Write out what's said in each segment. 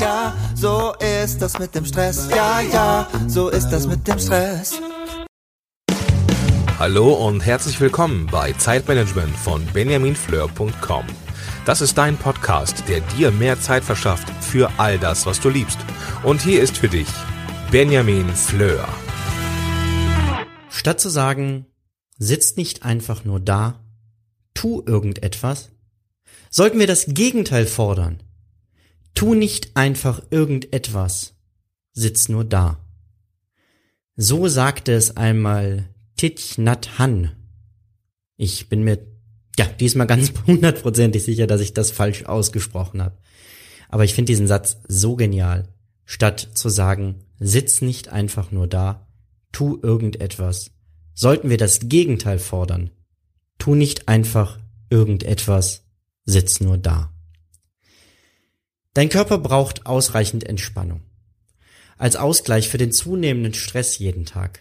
ja, so ist das mit dem Stress. Ja, ja, so ist das mit dem Stress. Hallo und herzlich willkommen bei Zeitmanagement von benjaminfleur.com. Das ist dein Podcast, der dir mehr Zeit verschafft für all das, was du liebst. Und hier ist für dich Benjamin Fleur. Statt zu sagen, sitzt nicht einfach nur da, tu irgendetwas, sollten wir das Gegenteil fordern. Tu nicht einfach irgendetwas, sitz nur da. So sagte es einmal Thich Nhat Han. Ich bin mir ja diesmal ganz hundertprozentig sicher, dass ich das falsch ausgesprochen habe. Aber ich finde diesen Satz so genial. Statt zu sagen, sitz nicht einfach nur da, tu irgendetwas, sollten wir das Gegenteil fordern. Tu nicht einfach irgendetwas, sitz nur da. Dein Körper braucht ausreichend Entspannung. Als Ausgleich für den zunehmenden Stress jeden Tag.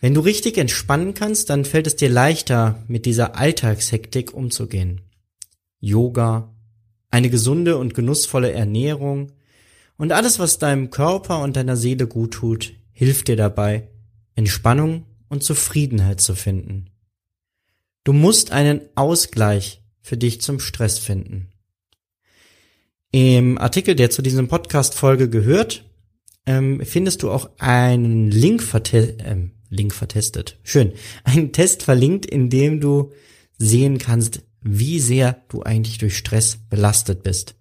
Wenn du richtig entspannen kannst, dann fällt es dir leichter, mit dieser Alltagshektik umzugehen. Yoga, eine gesunde und genussvolle Ernährung und alles, was deinem Körper und deiner Seele gut tut, hilft dir dabei, Entspannung und Zufriedenheit zu finden. Du musst einen Ausgleich für dich zum Stress finden. Im Artikel, der zu diesem Podcast-Folge gehört, ähm, findest du auch einen Link, verte ähm, Link vertestet. Schön. Ein Test verlinkt, in dem du sehen kannst, wie sehr du eigentlich durch Stress belastet bist.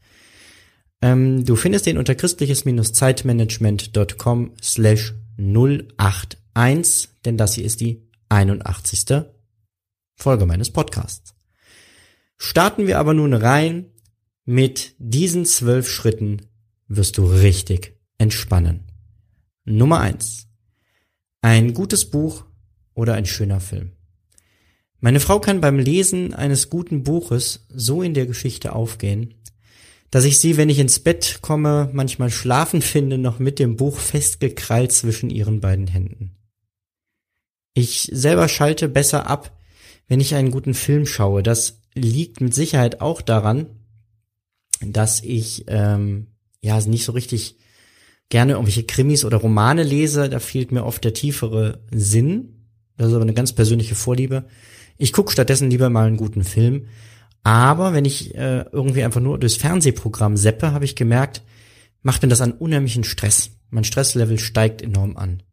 Ähm, du findest den unter christliches-zeitmanagement.com slash 081, denn das hier ist die 81. Folge meines Podcasts. Starten wir aber nun rein mit diesen zwölf Schritten wirst du richtig entspannen. Nummer eins ein gutes Buch oder ein schöner Film. Meine Frau kann beim Lesen eines guten Buches so in der Geschichte aufgehen, dass ich sie, wenn ich ins Bett komme, manchmal schlafen finde, noch mit dem Buch festgekrallt zwischen ihren beiden Händen. Ich selber schalte besser ab, wenn ich einen guten Film schaue. Das liegt mit Sicherheit auch daran, dass ich ähm, ja nicht so richtig gerne irgendwelche Krimis oder Romane lese, da fehlt mir oft der tiefere Sinn. Das ist aber eine ganz persönliche Vorliebe. Ich gucke stattdessen lieber mal einen guten Film. Aber wenn ich äh, irgendwie einfach nur durchs Fernsehprogramm seppe, habe ich gemerkt, macht mir das einen unheimlichen Stress. Mein Stresslevel steigt enorm an.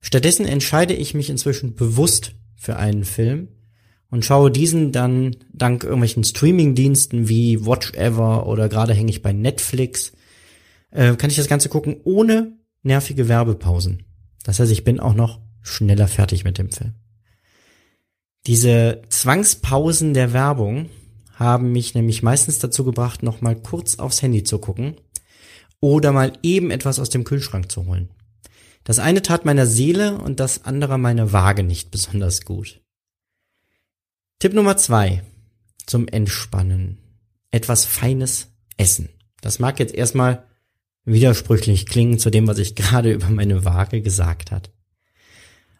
Stattdessen entscheide ich mich inzwischen bewusst für einen Film und schaue diesen dann dank irgendwelchen Streamingdiensten wie Watch Ever oder gerade hänge ich bei Netflix äh, kann ich das Ganze gucken ohne nervige Werbepausen. Das heißt, ich bin auch noch schneller fertig mit dem Film. Diese Zwangspausen der Werbung haben mich nämlich meistens dazu gebracht, noch mal kurz aufs Handy zu gucken oder mal eben etwas aus dem Kühlschrank zu holen. Das eine tat meiner Seele und das andere meiner Waage nicht besonders gut. Tipp Nummer zwei zum Entspannen. Etwas Feines essen. Das mag jetzt erstmal widersprüchlich klingen zu dem, was ich gerade über meine Waage gesagt hat.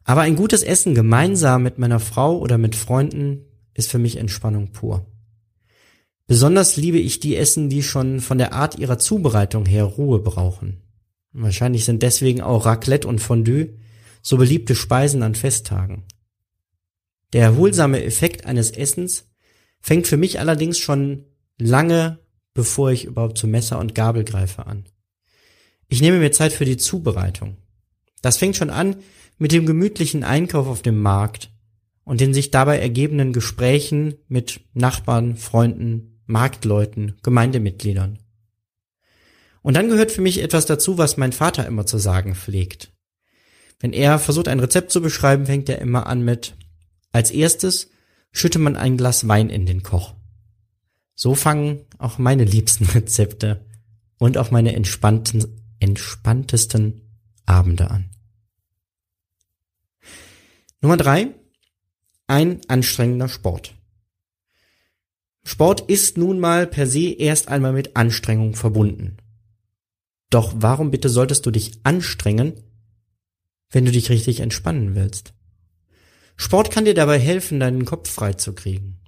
Aber ein gutes Essen gemeinsam mit meiner Frau oder mit Freunden ist für mich Entspannung pur. Besonders liebe ich die Essen, die schon von der Art ihrer Zubereitung her Ruhe brauchen. Wahrscheinlich sind deswegen auch Raclette und Fondue so beliebte Speisen an Festtagen. Der erholsame Effekt eines Essens fängt für mich allerdings schon lange bevor ich überhaupt zu Messer und Gabel greife an. Ich nehme mir Zeit für die Zubereitung. Das fängt schon an mit dem gemütlichen Einkauf auf dem Markt und den sich dabei ergebenden Gesprächen mit Nachbarn, Freunden, Marktleuten, Gemeindemitgliedern. Und dann gehört für mich etwas dazu, was mein Vater immer zu sagen pflegt. Wenn er versucht, ein Rezept zu beschreiben, fängt er immer an mit, als erstes schütte man ein Glas Wein in den Koch. So fangen auch meine liebsten Rezepte und auch meine entspannten entspanntesten Abende an. Nummer drei, ein anstrengender Sport. Sport ist nun mal per se erst einmal mit Anstrengung verbunden. Doch warum bitte solltest du dich anstrengen, wenn du dich richtig entspannen willst? Sport kann dir dabei helfen, deinen Kopf frei zu kriegen.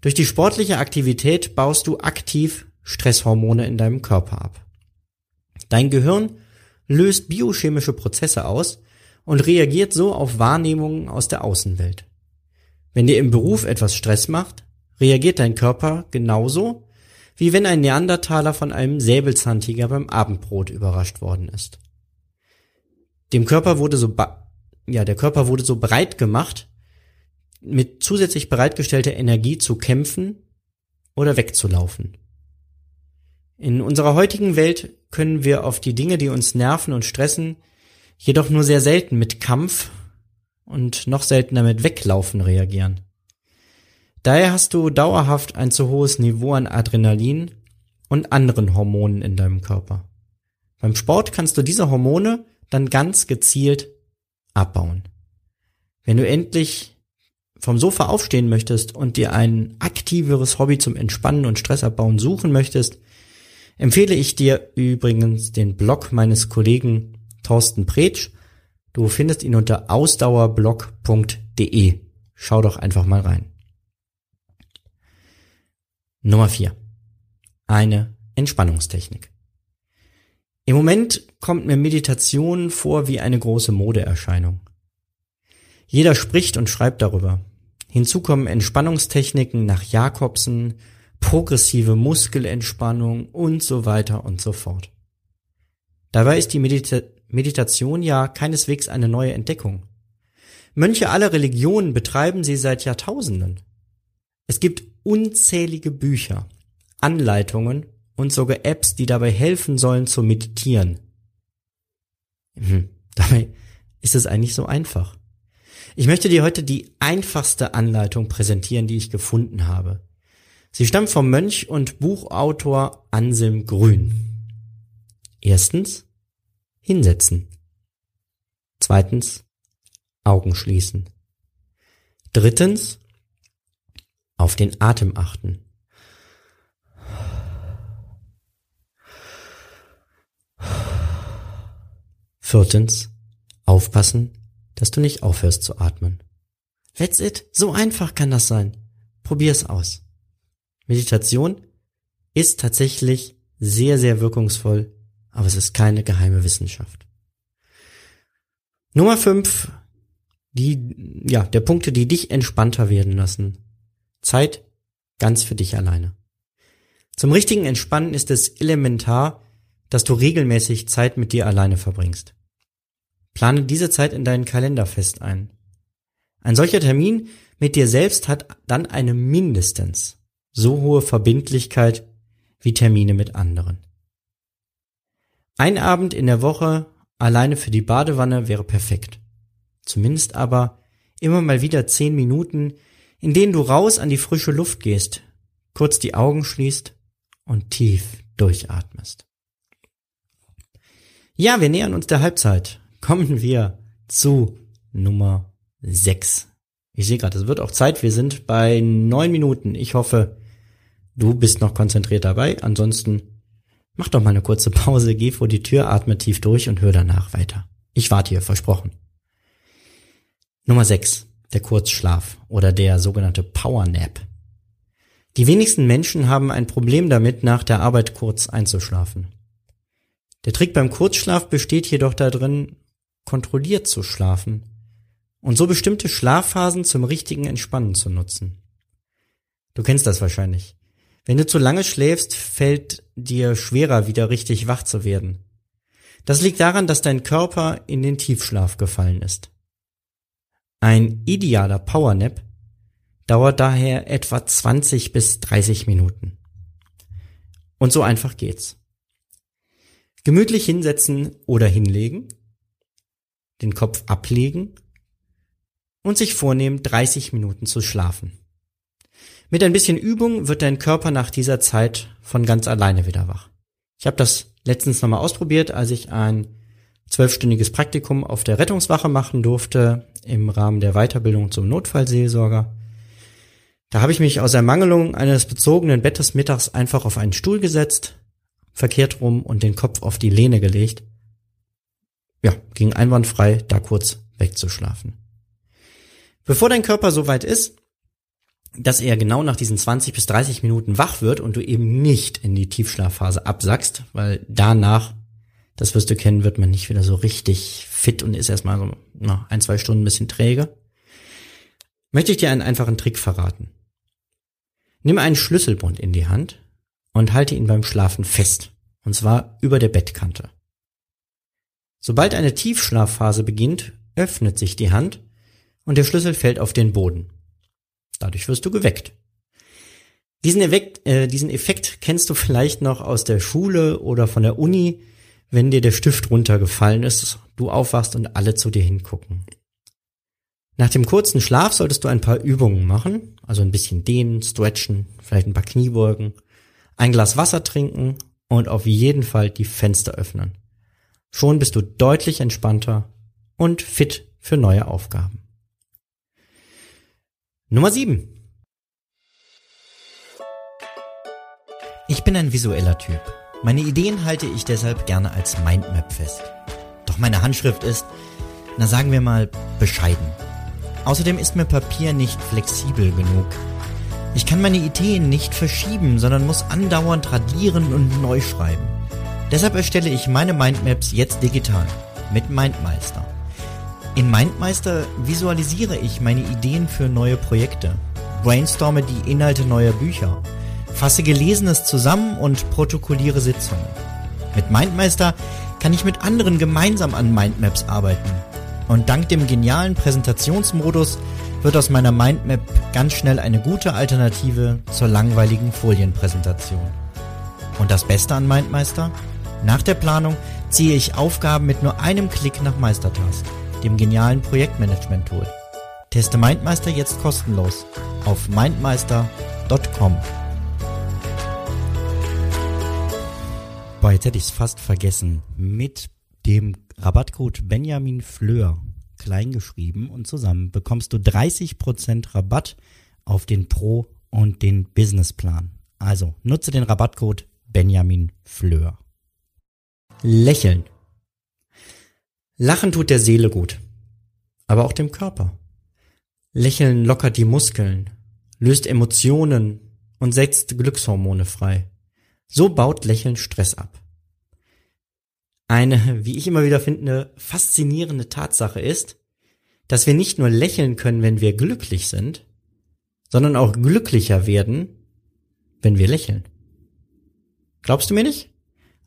Durch die sportliche Aktivität baust du aktiv Stresshormone in deinem Körper ab. Dein Gehirn löst biochemische Prozesse aus und reagiert so auf Wahrnehmungen aus der Außenwelt. Wenn dir im Beruf etwas Stress macht, reagiert dein Körper genauso, wie wenn ein Neandertaler von einem Säbelzahntiger beim Abendbrot überrascht worden ist. Dem Körper wurde so, ja, der Körper wurde so breit gemacht, mit zusätzlich bereitgestellter Energie zu kämpfen oder wegzulaufen. In unserer heutigen Welt können wir auf die Dinge, die uns nerven und stressen, jedoch nur sehr selten mit Kampf und noch seltener mit Weglaufen reagieren. Daher hast du dauerhaft ein zu hohes Niveau an Adrenalin und anderen Hormonen in deinem Körper. Beim Sport kannst du diese Hormone dann ganz gezielt abbauen. Wenn du endlich vom Sofa aufstehen möchtest und dir ein aktiveres Hobby zum Entspannen und Stressabbauen suchen möchtest, empfehle ich dir übrigens den Blog meines Kollegen Thorsten Pretsch. Du findest ihn unter ausdauerblog.de. Schau doch einfach mal rein. Nummer vier: Eine Entspannungstechnik. Im Moment kommt mir Meditation vor wie eine große Modeerscheinung. Jeder spricht und schreibt darüber. Hinzu kommen Entspannungstechniken nach Jakobsen, progressive Muskelentspannung und so weiter und so fort. Dabei ist die Medita Meditation ja keineswegs eine neue Entdeckung. Mönche aller Religionen betreiben sie seit Jahrtausenden. Es gibt unzählige Bücher, Anleitungen und sogar Apps, die dabei helfen sollen zu meditieren. Hm, dabei ist es eigentlich so einfach. Ich möchte dir heute die einfachste Anleitung präsentieren, die ich gefunden habe. Sie stammt vom Mönch und Buchautor Anselm Grün. Erstens, hinsetzen. Zweitens, Augen schließen. Drittens, auf den Atem achten. Viertens, aufpassen, dass du nicht aufhörst zu atmen. That's it. So einfach kann das sein. Probier's aus. Meditation ist tatsächlich sehr, sehr wirkungsvoll, aber es ist keine geheime Wissenschaft. Nummer fünf, die, ja, der Punkte, die dich entspannter werden lassen. Zeit ganz für dich alleine. Zum richtigen Entspannen ist es elementar, dass du regelmäßig Zeit mit dir alleine verbringst. Plane diese Zeit in deinen Kalender fest ein. Ein solcher Termin mit dir selbst hat dann eine mindestens so hohe Verbindlichkeit wie Termine mit anderen. Ein Abend in der Woche alleine für die Badewanne wäre perfekt. Zumindest aber immer mal wieder zehn Minuten, in denen du raus an die frische Luft gehst, kurz die Augen schließt und tief durchatmest. Ja, wir nähern uns der Halbzeit kommen wir zu Nummer 6. Ich sehe gerade, es wird auch Zeit. Wir sind bei neun Minuten. Ich hoffe, du bist noch konzentriert dabei. Ansonsten mach doch mal eine kurze Pause, geh vor die Tür, atme tief durch und hör danach weiter. Ich warte hier, versprochen. Nummer 6. Der Kurzschlaf oder der sogenannte Power Nap. Die wenigsten Menschen haben ein Problem damit, nach der Arbeit kurz einzuschlafen. Der Trick beim Kurzschlaf besteht jedoch darin, kontrolliert zu schlafen und so bestimmte Schlafphasen zum richtigen Entspannen zu nutzen. Du kennst das wahrscheinlich. Wenn du zu lange schläfst, fällt dir schwerer, wieder richtig wach zu werden. Das liegt daran, dass dein Körper in den Tiefschlaf gefallen ist. Ein idealer Powernap dauert daher etwa 20 bis 30 Minuten. Und so einfach geht's. Gemütlich hinsetzen oder hinlegen, den Kopf ablegen und sich vornehmen, 30 Minuten zu schlafen. Mit ein bisschen Übung wird dein Körper nach dieser Zeit von ganz alleine wieder wach. Ich habe das letztens nochmal ausprobiert, als ich ein zwölfstündiges Praktikum auf der Rettungswache machen durfte im Rahmen der Weiterbildung zum Notfallseelsorger. Da habe ich mich aus Ermangelung eines bezogenen Bettes mittags einfach auf einen Stuhl gesetzt, verkehrt rum und den Kopf auf die Lehne gelegt ging einwandfrei, da kurz wegzuschlafen. Bevor dein Körper so weit ist, dass er genau nach diesen 20 bis 30 Minuten wach wird und du eben nicht in die Tiefschlafphase absackst, weil danach Das wirst du kennen, wird man nicht wieder so richtig fit und ist erstmal so na, ein, zwei Stunden ein bisschen träge. Möchte ich dir einen einfachen Trick verraten. Nimm einen Schlüsselbund in die Hand und halte ihn beim Schlafen fest. Und zwar über der Bettkante. Sobald eine Tiefschlafphase beginnt, öffnet sich die Hand und der Schlüssel fällt auf den Boden. Dadurch wirst du geweckt. Diesen Effekt, äh, diesen Effekt kennst du vielleicht noch aus der Schule oder von der Uni, wenn dir der Stift runtergefallen ist, du aufwachst und alle zu dir hingucken. Nach dem kurzen Schlaf solltest du ein paar Übungen machen, also ein bisschen dehnen, stretchen, vielleicht ein paar Kniebeugen, ein Glas Wasser trinken und auf jeden Fall die Fenster öffnen. Schon bist du deutlich entspannter und fit für neue Aufgaben. Nummer 7. Ich bin ein visueller Typ. Meine Ideen halte ich deshalb gerne als Mindmap fest. Doch meine Handschrift ist, na sagen wir mal, bescheiden. Außerdem ist mir Papier nicht flexibel genug. Ich kann meine Ideen nicht verschieben, sondern muss andauernd radieren und neu schreiben. Deshalb erstelle ich meine Mindmaps jetzt digital mit Mindmeister. In Mindmeister visualisiere ich meine Ideen für neue Projekte, brainstorme die Inhalte neuer Bücher, fasse Gelesenes zusammen und protokolliere Sitzungen. Mit Mindmeister kann ich mit anderen gemeinsam an Mindmaps arbeiten. Und dank dem genialen Präsentationsmodus wird aus meiner Mindmap ganz schnell eine gute Alternative zur langweiligen Folienpräsentation. Und das Beste an Mindmeister? Nach der Planung ziehe ich Aufgaben mit nur einem Klick nach Meistertask, dem genialen Projektmanagement-Tool. Teste Mindmeister jetzt kostenlos auf mindmeister.com. Boah, jetzt hätte ich es fast vergessen. Mit dem Rabattcode Benjamin Fleur klein geschrieben und zusammen bekommst du 30% Rabatt auf den Pro und den Businessplan. Also nutze den Rabattcode Benjamin Fleur. Lächeln. Lachen tut der Seele gut, aber auch dem Körper. Lächeln lockert die Muskeln, löst Emotionen und setzt Glückshormone frei. So baut Lächeln Stress ab. Eine, wie ich immer wieder finde, faszinierende Tatsache ist, dass wir nicht nur lächeln können, wenn wir glücklich sind, sondern auch glücklicher werden, wenn wir lächeln. Glaubst du mir nicht?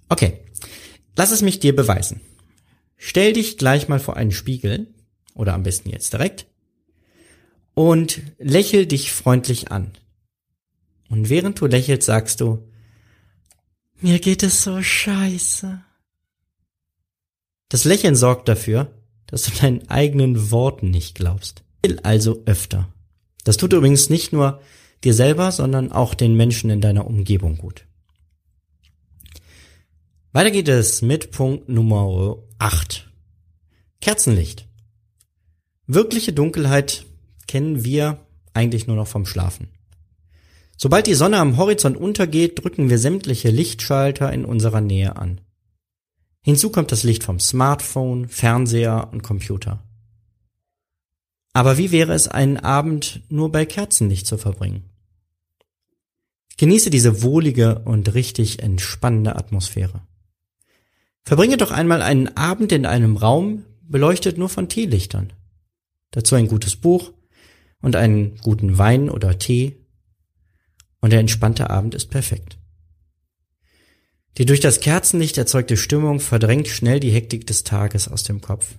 Okay, lass es mich dir beweisen. Stell dich gleich mal vor einen Spiegel, oder am besten jetzt direkt, und lächel dich freundlich an. Und während du lächelst, sagst du, mir geht es so scheiße. Das Lächeln sorgt dafür, dass du deinen eigenen Worten nicht glaubst. Also öfter. Das tut übrigens nicht nur dir selber, sondern auch den Menschen in deiner Umgebung gut. Weiter geht es mit Punkt Nummer 8. Kerzenlicht. Wirkliche Dunkelheit kennen wir eigentlich nur noch vom Schlafen. Sobald die Sonne am Horizont untergeht, drücken wir sämtliche Lichtschalter in unserer Nähe an. Hinzu kommt das Licht vom Smartphone, Fernseher und Computer. Aber wie wäre es, einen Abend nur bei Kerzenlicht zu verbringen? Genieße diese wohlige und richtig entspannende Atmosphäre. Verbringe doch einmal einen Abend in einem Raum, beleuchtet nur von Teelichtern. Dazu ein gutes Buch und einen guten Wein oder Tee und der entspannte Abend ist perfekt. Die durch das Kerzenlicht erzeugte Stimmung verdrängt schnell die Hektik des Tages aus dem Kopf.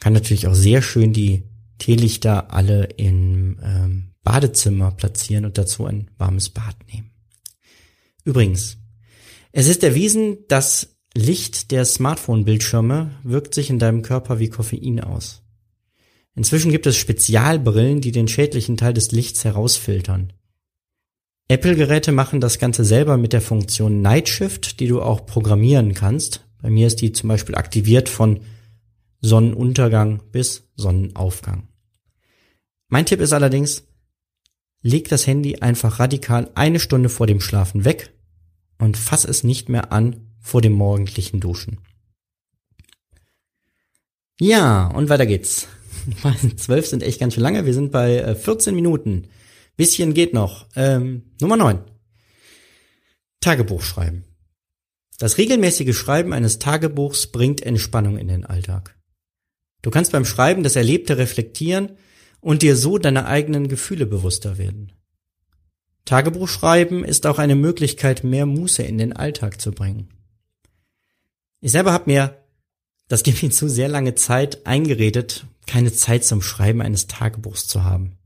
Kann natürlich auch sehr schön die Teelichter alle im ähm, Badezimmer platzieren und dazu ein warmes Bad nehmen. Übrigens, es ist erwiesen, das Licht der Smartphone-Bildschirme wirkt sich in deinem Körper wie Koffein aus. Inzwischen gibt es Spezialbrillen, die den schädlichen Teil des Lichts herausfiltern. Apple-Geräte machen das Ganze selber mit der Funktion Night Shift, die du auch programmieren kannst. Bei mir ist die zum Beispiel aktiviert von Sonnenuntergang bis Sonnenaufgang. Mein Tipp ist allerdings, leg das Handy einfach radikal eine Stunde vor dem Schlafen weg und fass es nicht mehr an vor dem morgendlichen Duschen. Ja, und weiter geht's. 12 sind echt ganz schön lange. Wir sind bei äh, 14 Minuten. Bisschen geht noch. Ähm, Nummer 9. Tagebuch schreiben. Das regelmäßige Schreiben eines Tagebuchs bringt Entspannung in den Alltag. Du kannst beim Schreiben das Erlebte reflektieren und dir so deine eigenen Gefühle bewusster werden. Tagebuchschreiben ist auch eine Möglichkeit, mehr Muße in den Alltag zu bringen. Ich selber habe mir, das gibt mir zu sehr lange Zeit, eingeredet, keine Zeit zum Schreiben eines Tagebuchs zu haben.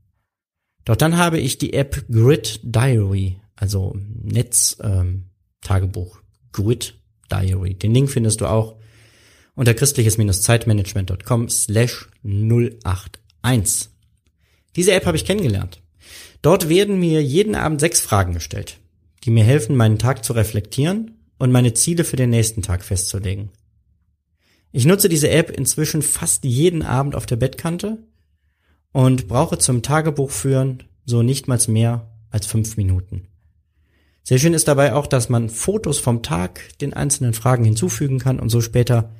Doch dann habe ich die App Grid Diary, also Netz ähm, Grid Diary. Den Link findest du auch unter christliches-zeitmanagement.com slash 081. Diese App habe ich kennengelernt. Dort werden mir jeden Abend sechs Fragen gestellt, die mir helfen, meinen Tag zu reflektieren und meine Ziele für den nächsten Tag festzulegen. Ich nutze diese App inzwischen fast jeden Abend auf der Bettkante und brauche zum Tagebuch führen so nichtmals mehr als fünf Minuten. Sehr schön ist dabei auch, dass man Fotos vom Tag den einzelnen Fragen hinzufügen kann und so später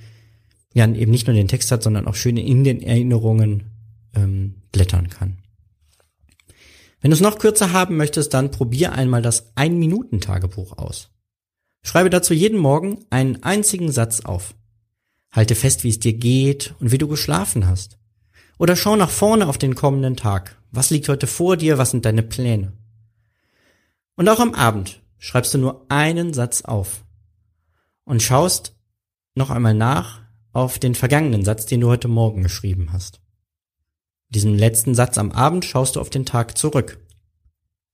ja eben nicht nur den Text hat, sondern auch schön in den Erinnerungen ähm, blättern kann. Wenn du es noch kürzer haben möchtest, dann probier einmal das Ein-Minuten-Tagebuch aus. Schreibe dazu jeden Morgen einen einzigen Satz auf. Halte fest, wie es dir geht und wie du geschlafen hast. Oder schau nach vorne auf den kommenden Tag. Was liegt heute vor dir? Was sind deine Pläne? Und auch am Abend schreibst du nur einen Satz auf und schaust noch einmal nach auf den vergangenen Satz, den du heute Morgen geschrieben hast. Diesen letzten Satz am Abend schaust du auf den Tag zurück.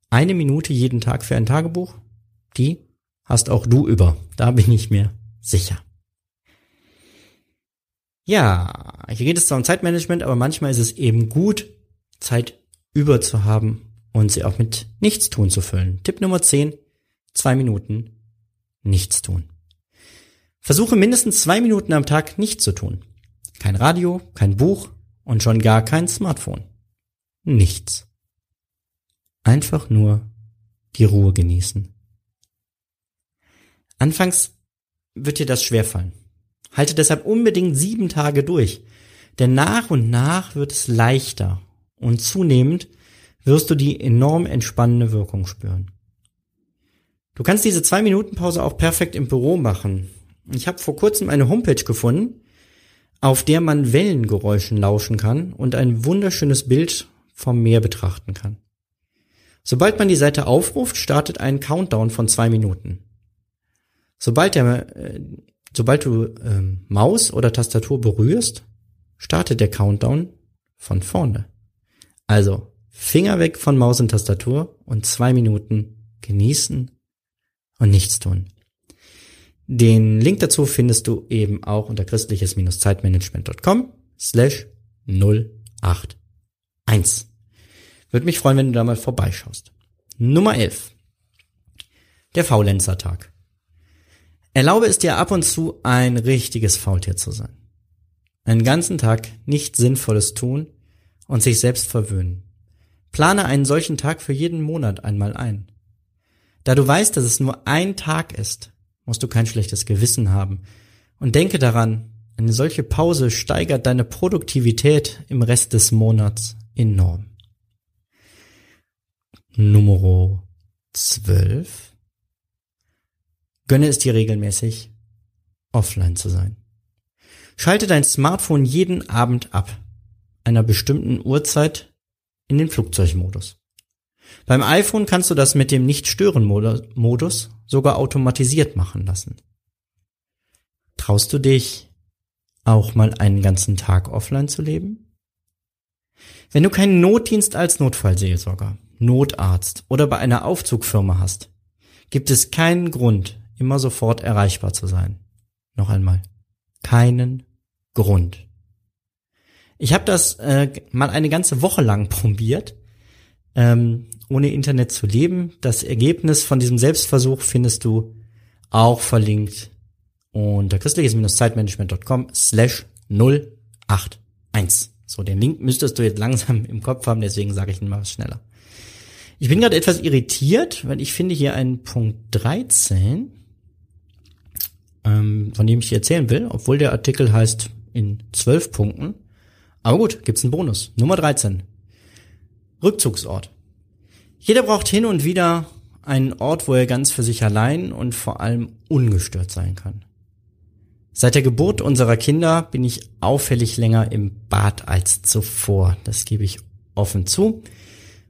Eine Minute jeden Tag für ein Tagebuch, die hast auch du über. Da bin ich mir sicher. Ja, hier geht es zwar um Zeitmanagement, aber manchmal ist es eben gut, Zeit über zu haben und sie auch mit Nichtstun zu füllen. Tipp Nummer 10, zwei Minuten Nichtstun. Versuche mindestens zwei Minuten am Tag nichts zu tun. Kein Radio, kein Buch und schon gar kein Smartphone. Nichts. Einfach nur die Ruhe genießen. Anfangs wird dir das schwerfallen. Halte deshalb unbedingt sieben Tage durch, denn nach und nach wird es leichter und zunehmend wirst du die enorm entspannende Wirkung spüren. Du kannst diese zwei Minuten Pause auch perfekt im Büro machen. Ich habe vor kurzem eine Homepage gefunden, auf der man Wellengeräuschen lauschen kann und ein wunderschönes Bild vom Meer betrachten kann. Sobald man die Seite aufruft, startet ein Countdown von zwei Minuten. Sobald, der, äh, sobald du äh, Maus oder Tastatur berührst, startet der Countdown von vorne. Also Finger weg von Maus und Tastatur und zwei Minuten genießen und nichts tun. Den Link dazu findest du eben auch unter christliches-zeitmanagement.com slash 081. Würde mich freuen, wenn du da mal vorbeischaust. Nummer 11. Der Faulenzertag. Erlaube es dir ab und zu ein richtiges Faultier zu sein. Einen ganzen Tag nichts Sinnvolles tun und sich selbst verwöhnen. Plane einen solchen Tag für jeden Monat einmal ein. Da du weißt, dass es nur ein Tag ist, musst du kein schlechtes Gewissen haben. Und denke daran, eine solche Pause steigert deine Produktivität im Rest des Monats enorm. Nummer 12. Gönne es dir regelmäßig, offline zu sein. Schalte dein Smartphone jeden Abend ab, einer bestimmten Uhrzeit in den Flugzeugmodus. Beim iPhone kannst du das mit dem Nicht-Stören-Modus sogar automatisiert machen lassen. Traust du dich, auch mal einen ganzen Tag offline zu leben? Wenn du keinen Notdienst als Notfallseelsorger, Notarzt oder bei einer Aufzugfirma hast, gibt es keinen Grund, immer sofort erreichbar zu sein. Noch einmal. Keinen Grund. Ich habe das äh, mal eine ganze Woche lang probiert, ähm, ohne Internet zu leben. Das Ergebnis von diesem Selbstversuch findest du auch verlinkt unter christliches-zeitmanagement.com slash 081. So, den Link müsstest du jetzt langsam im Kopf haben, deswegen sage ich ihn mal schneller. Ich bin gerade etwas irritiert, weil ich finde hier einen Punkt 13, ähm, von dem ich dir erzählen will, obwohl der Artikel heißt in zwölf Punkten. Aber gut, gibt's einen Bonus. Nummer 13. Rückzugsort. Jeder braucht hin und wieder einen Ort, wo er ganz für sich allein und vor allem ungestört sein kann. Seit der Geburt unserer Kinder bin ich auffällig länger im Bad als zuvor. Das gebe ich offen zu.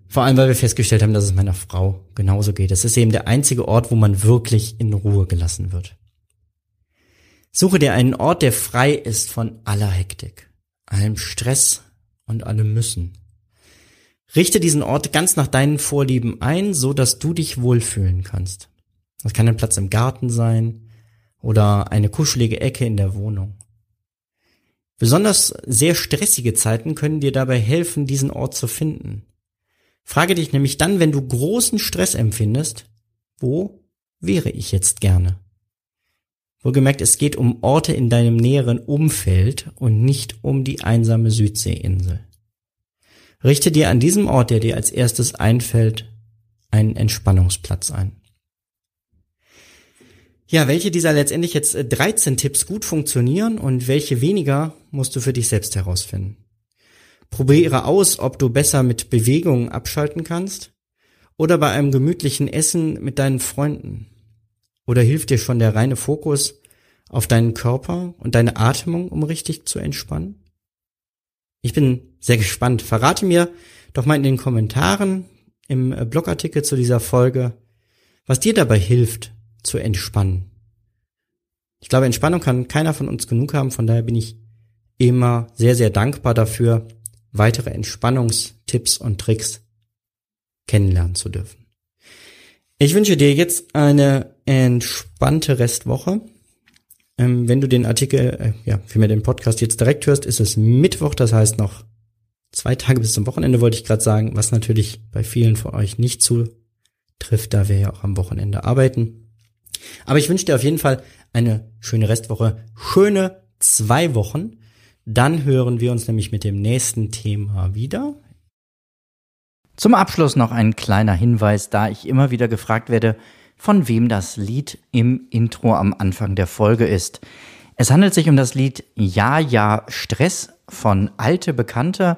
Vor allem, weil wir festgestellt haben, dass es meiner Frau genauso geht. Es ist eben der einzige Ort, wo man wirklich in Ruhe gelassen wird. Suche dir einen Ort, der frei ist von aller Hektik, allem Stress und allem Müssen. Richte diesen Ort ganz nach deinen Vorlieben ein, so dass du dich wohlfühlen kannst. Das kann ein Platz im Garten sein, oder eine kuschelige Ecke in der Wohnung. Besonders sehr stressige Zeiten können dir dabei helfen, diesen Ort zu finden. Frage dich nämlich dann, wenn du großen Stress empfindest, wo wäre ich jetzt gerne? Wohlgemerkt, es geht um Orte in deinem näheren Umfeld und nicht um die einsame Südseeinsel. Richte dir an diesem Ort, der dir als erstes einfällt, einen Entspannungsplatz ein. Ja, welche dieser letztendlich jetzt 13 äh, Tipps gut funktionieren und welche weniger, musst du für dich selbst herausfinden. Probiere aus, ob du besser mit Bewegungen abschalten kannst oder bei einem gemütlichen Essen mit deinen Freunden. Oder hilft dir schon der reine Fokus auf deinen Körper und deine Atmung, um richtig zu entspannen? Ich bin sehr gespannt. Verrate mir doch mal in den Kommentaren im äh, Blogartikel zu dieser Folge, was dir dabei hilft, zu entspannen. Ich glaube, Entspannung kann keiner von uns genug haben, von daher bin ich immer sehr, sehr dankbar dafür, weitere Entspannungstipps und Tricks kennenlernen zu dürfen. Ich wünsche dir jetzt eine entspannte Restwoche. Ähm, wenn du den Artikel, äh, ja, für mir den Podcast jetzt direkt hörst, ist es Mittwoch, das heißt noch zwei Tage bis zum Wochenende, wollte ich gerade sagen, was natürlich bei vielen von euch nicht zutrifft, da wir ja auch am Wochenende arbeiten. Aber ich wünsche dir auf jeden Fall eine schöne Restwoche, schöne zwei Wochen. Dann hören wir uns nämlich mit dem nächsten Thema wieder. Zum Abschluss noch ein kleiner Hinweis, da ich immer wieder gefragt werde, von wem das Lied im Intro am Anfang der Folge ist. Es handelt sich um das Lied Ja, ja, Stress von Alte Bekannte